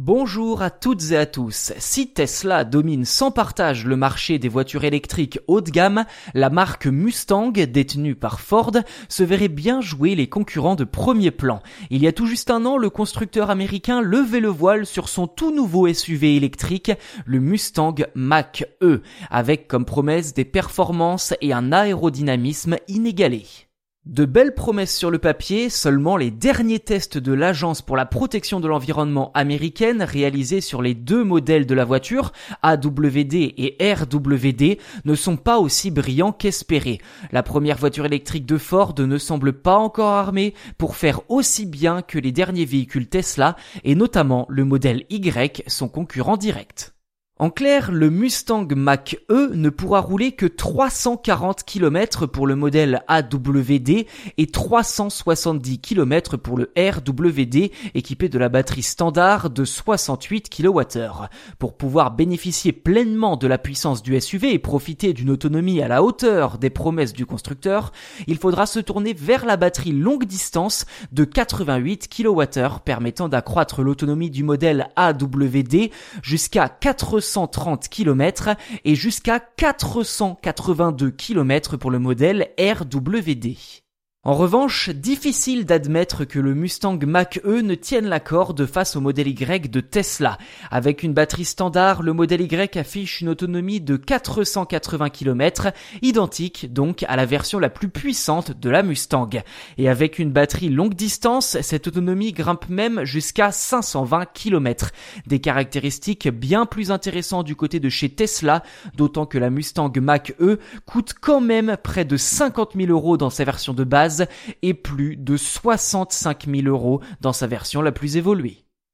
Bonjour à toutes et à tous. Si Tesla domine sans partage le marché des voitures électriques haut de gamme, la marque Mustang, détenue par Ford, se verrait bien jouer les concurrents de premier plan. Il y a tout juste un an, le constructeur américain levait le voile sur son tout nouveau SUV électrique, le Mustang Mach-E, avec comme promesse des performances et un aérodynamisme inégalé. De belles promesses sur le papier, seulement les derniers tests de l'Agence pour la protection de l'environnement américaine réalisés sur les deux modèles de la voiture, AWD et RWD, ne sont pas aussi brillants qu'espérés. La première voiture électrique de Ford ne semble pas encore armée pour faire aussi bien que les derniers véhicules Tesla et notamment le modèle Y, son concurrent direct. En clair, le Mustang Mach-E ne pourra rouler que 340 km pour le modèle AWD et 370 km pour le RWD équipé de la batterie standard de 68 kWh. Pour pouvoir bénéficier pleinement de la puissance du SUV et profiter d'une autonomie à la hauteur des promesses du constructeur, il faudra se tourner vers la batterie longue distance de 88 kWh permettant d'accroître l'autonomie du modèle AWD jusqu'à 400 430 km et jusqu'à 482 km pour le modèle RWD. En revanche, difficile d'admettre que le Mustang Mach-E ne tienne la corde face au modèle Y de Tesla. Avec une batterie standard, le modèle Y affiche une autonomie de 480 km, identique donc à la version la plus puissante de la Mustang. Et avec une batterie longue distance, cette autonomie grimpe même jusqu'à 520 km. Des caractéristiques bien plus intéressantes du côté de chez Tesla, d'autant que la Mustang Mach-E coûte quand même près de 50 000 euros dans sa version de et plus de 65 000 euros dans sa version la plus évoluée.